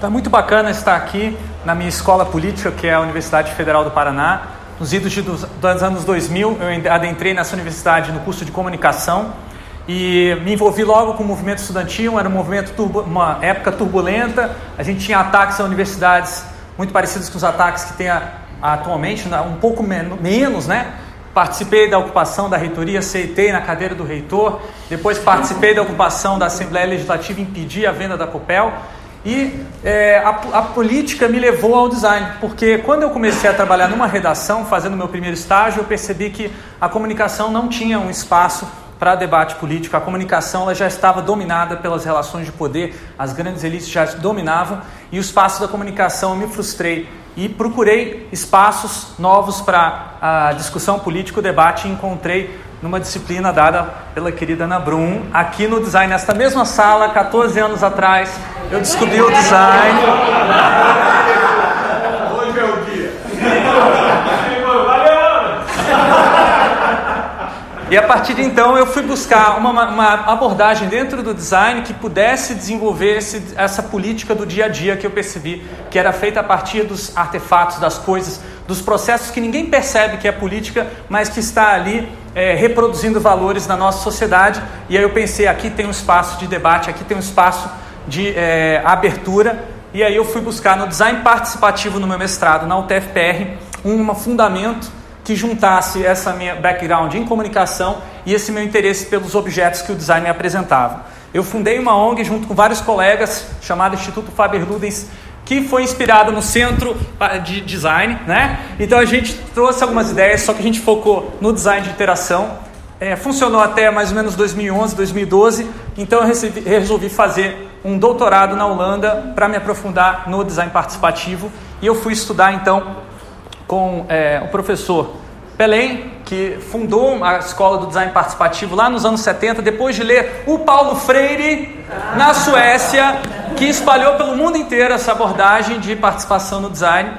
Tá muito bacana estar aqui na minha escola política, que é a Universidade Federal do Paraná. Nos idos dos, dos anos 2000, eu adentrei nessa universidade no curso de comunicação e me envolvi logo com o movimento estudantil. Era um movimento turbo, uma época turbulenta. A gente tinha ataques a universidades muito parecidos com os ataques que tem a, atualmente, um pouco menos, né? Participei da ocupação da reitoria, aceitei na cadeira do reitor. Depois participei da ocupação da Assembleia Legislativa, impedi a venda da Copel. E é, a, a, política me levou ao design, porque quando eu comecei a trabalhar numa redação, fazendo meu primeiro estágio, eu percebi que a comunicação não tinha um espaço para debate político. A comunicação ela já estava dominada pelas relações de poder, as grandes elites já dominavam, e o espaço da comunicação eu me frustrei e procurei espaços novos para a discussão política, o debate, e encontrei numa disciplina dada pela querida Ana Brum, aqui no design, nesta mesma sala, 14 anos atrás, eu descobri o design. Hoje é o dia. E a partir de então eu fui buscar uma, uma abordagem dentro do design que pudesse desenvolver esse, essa política do dia a dia que eu percebi que era feita a partir dos artefatos, das coisas, dos processos que ninguém percebe que é política, mas que está ali é, reproduzindo valores na nossa sociedade. E aí eu pensei, aqui tem um espaço de debate, aqui tem um espaço de é, abertura. E aí eu fui buscar no design participativo no meu mestrado, na UTFPR, um fundamento que juntasse essa minha background em comunicação e esse meu interesse pelos objetos que o design me apresentava. Eu fundei uma ONG junto com vários colegas, chamada Instituto Faber Ludens, que foi inspirado no centro de design, né? Então a gente trouxe algumas ideias, só que a gente focou no design de interação. É, funcionou até mais ou menos 2011, 2012. Então eu resolvi, resolvi fazer um doutorado na Holanda para me aprofundar no design participativo. E eu fui estudar então com é, o professor Pelém, que fundou a escola do design participativo lá nos anos 70, depois de ler o Paulo Freire na Suécia, que espalhou pelo mundo inteiro essa abordagem de participação no design.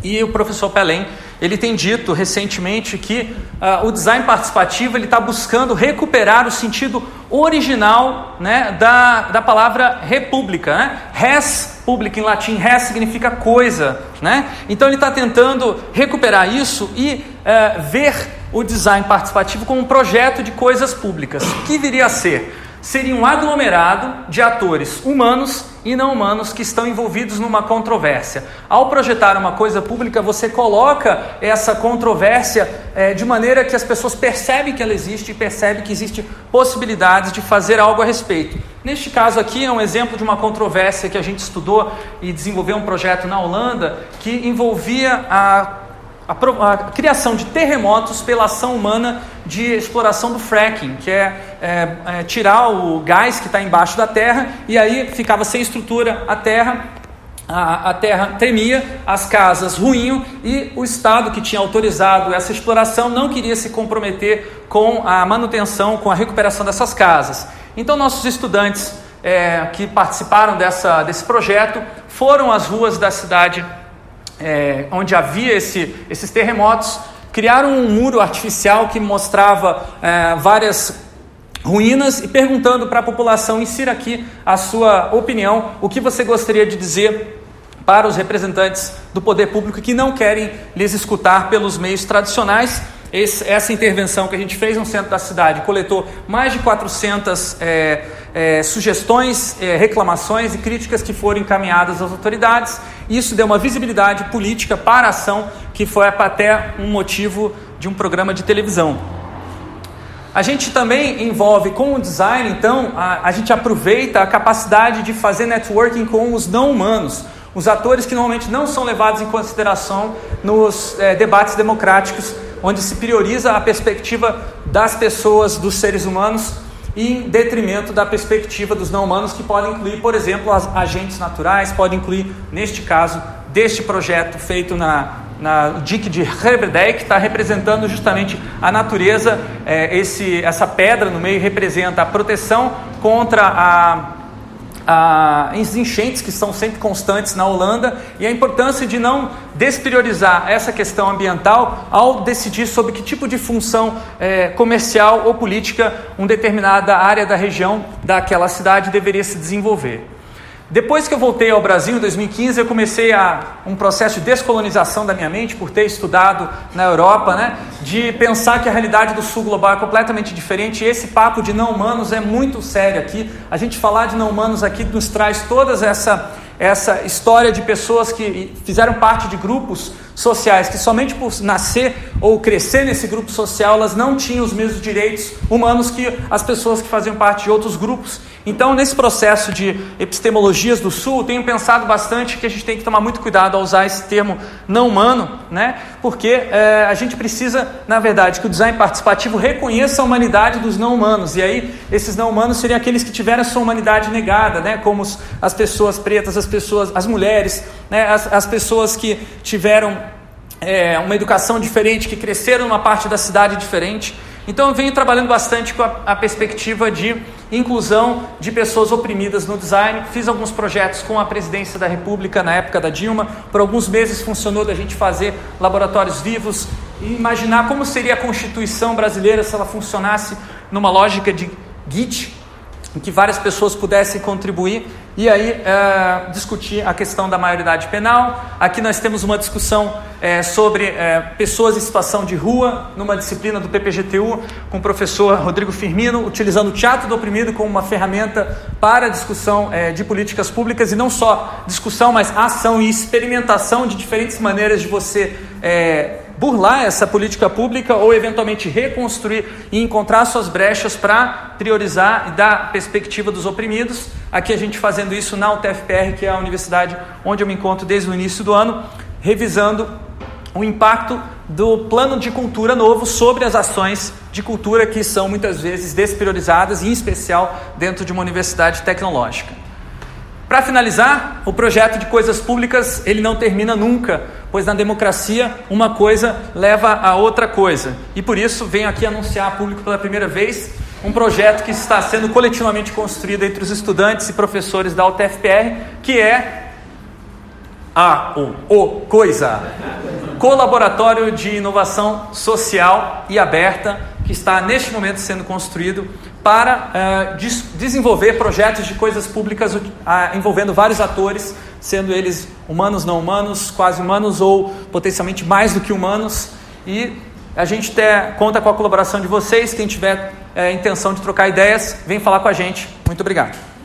E o professor Pelém ele tem dito recentemente que uh, o design participativo ele está buscando recuperar o sentido original né, da, da palavra república. Né? Res pública em latim, res significa coisa. Né? Então ele está tentando recuperar isso e uh, ver o design participativo como um projeto de coisas públicas. O que viria a ser? Seria um aglomerado de atores humanos e não humanos que estão envolvidos numa controvérsia. Ao projetar uma coisa pública, você coloca essa controvérsia é, de maneira que as pessoas percebem que ela existe e percebem que existe possibilidades de fazer algo a respeito. Neste caso aqui é um exemplo de uma controvérsia que a gente estudou e desenvolveu um projeto na Holanda que envolvia a a, a, criação de terremotos pela ação humana de exploração do fracking, que é, é, é tirar o gás que está embaixo da terra e aí ficava sem estrutura a terra, a, a, terra tremia, as casas ruíam e o Estado que tinha autorizado essa exploração não queria se comprometer com a manutenção, com a recuperação dessas casas. Então nossos estudantes é, que participaram dessa, desse projeto foram às ruas da cidade é, onde havia esse, esses terremotos, criaram um muro artificial que mostrava é, várias ruínas e perguntando para a população, insira aqui a sua opinião, o que você gostaria de dizer para os representantes do poder público que não querem lhes escutar pelos meios tradicionais esse, essa intervenção que a gente fez no centro da cidade coletou mais de 400 é, é, sugestões, é, reclamações e críticas que foram encaminhadas às autoridades. Isso deu uma visibilidade política para a ação, que foi até um motivo de um programa de televisão. A gente também envolve com o design, então, a, a gente aproveita a capacidade de fazer networking com os não humanos os atores que normalmente não são levados em consideração nos é, debates democráticos onde se prioriza a perspectiva das pessoas, dos seres humanos, em detrimento da perspectiva dos não humanos, que podem incluir, por exemplo, agentes naturais, pode incluir, neste caso, deste projeto feito na, na DIC de Herberdijk, que está representando justamente a natureza. É, esse, essa pedra no meio representa a proteção contra a as enchentes que são sempre constantes na Holanda e a importância de não despriorizar essa questão ambiental ao decidir sobre que tipo de função é, comercial ou política uma determinada área da região daquela cidade deveria se desenvolver. Depois que eu voltei ao Brasil em 2015, eu comecei a um processo de descolonização da minha mente por ter estudado na Europa, né? De pensar que a realidade do sul global é completamente diferente. E esse papo de não humanos é muito sério aqui. A gente falar de não humanos aqui nos traz todas essa essa história de pessoas que fizeram parte de grupos sociais que somente por nascer ou crescer nesse grupo social elas não tinham os mesmos direitos humanos que as pessoas que faziam parte de outros grupos. Então, nesse processo de epistemologias do Sul, tenho pensado bastante que a gente tem que tomar muito cuidado ao usar esse termo não humano, né? Porque é, a gente precisa, na verdade, que o design participativo reconheça a humanidade dos não humanos. E aí, esses não humanos seriam aqueles que tiveram a sua humanidade negada, né? Como as pessoas pretas, as pessoas, as mulheres, né? as, as pessoas que tiveram é, uma educação diferente, que cresceram numa parte da cidade diferente. Então eu venho trabalhando bastante com a, a, perspectiva de inclusão de pessoas oprimidas no design. Fiz alguns projetos com a presidência da República na época da Dilma. Por alguns meses funcionou da gente fazer laboratórios vivos e imaginar como seria a Constituição brasileira se ela funcionasse numa lógica de Git, em que várias pessoas pudessem contribuir e aí é, discutir a questão da maioridade penal. Aqui nós temos uma discussão é, sobre é, pessoas em situação de rua, numa disciplina do PPGTU, com o professor Rodrigo Firmino, utilizando o teatro do oprimido como uma ferramenta para discussão é, de políticas públicas, e não só discussão, mas ação e experimentação de diferentes maneiras de você é, burlar essa política pública ou eventualmente reconstruir e encontrar suas brechas para priorizar e dar perspectiva dos oprimidos. Aqui a gente fazendo isso na UTFPR, que é a universidade onde eu me encontro desde o início do ano, revisando o impacto do plano de cultura novo sobre as ações de cultura que são muitas vezes despriorizadas, em especial dentro de uma universidade tecnológica. Para finalizar, o projeto de coisas públicas ele não termina nunca, pois na democracia uma coisa leva a outra coisa. E por isso venho aqui anunciar a público pela primeira vez um projeto que está sendo coletivamente construído entre os estudantes e professores da UTFPR, que é a o, o coisa colaboratório de inovação social e aberta que está neste momento sendo construído para uh, des desenvolver projetos de coisas públicas uh, envolvendo vários atores, sendo eles humanos, não humanos, quase humanos ou potencialmente mais do que humanos. E a gente ter, conta com a colaboração de vocês. Quem tiver uh, intenção de trocar ideias, vem falar com a gente. Muito obrigado.